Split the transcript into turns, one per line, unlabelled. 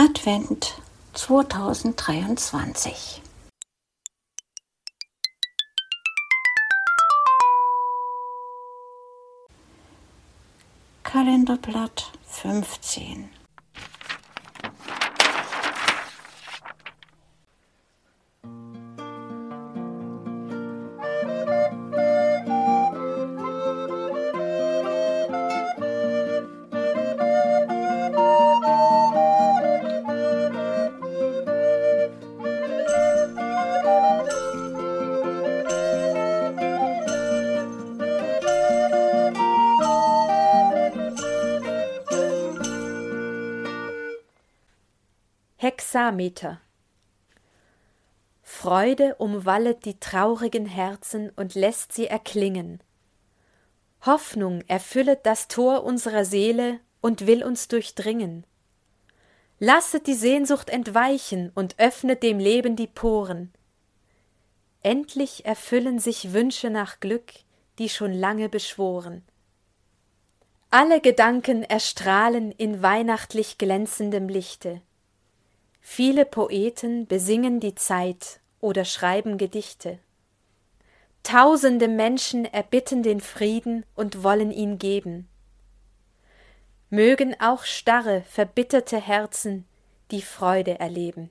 Advent 2023. Kalenderblatt 15.
Hexameter Freude umwallet die traurigen Herzen und lässt sie erklingen. Hoffnung erfüllet das Tor unserer Seele und will uns durchdringen. Lasset die Sehnsucht entweichen und öffnet dem Leben die Poren. Endlich erfüllen sich Wünsche nach Glück, die schon lange beschworen. Alle Gedanken erstrahlen in weihnachtlich glänzendem Lichte. Viele Poeten besingen die Zeit oder schreiben Gedichte. Tausende Menschen erbitten den Frieden und wollen ihn geben. Mögen auch starre, verbitterte Herzen die Freude erleben.